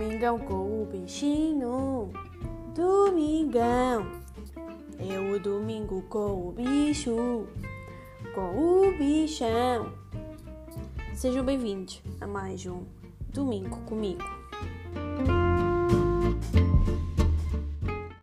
Domingão com o bichinho. Domingão. É o domingo com o bicho. Com o bichão. Sejam bem-vindos a mais um Domingo comigo.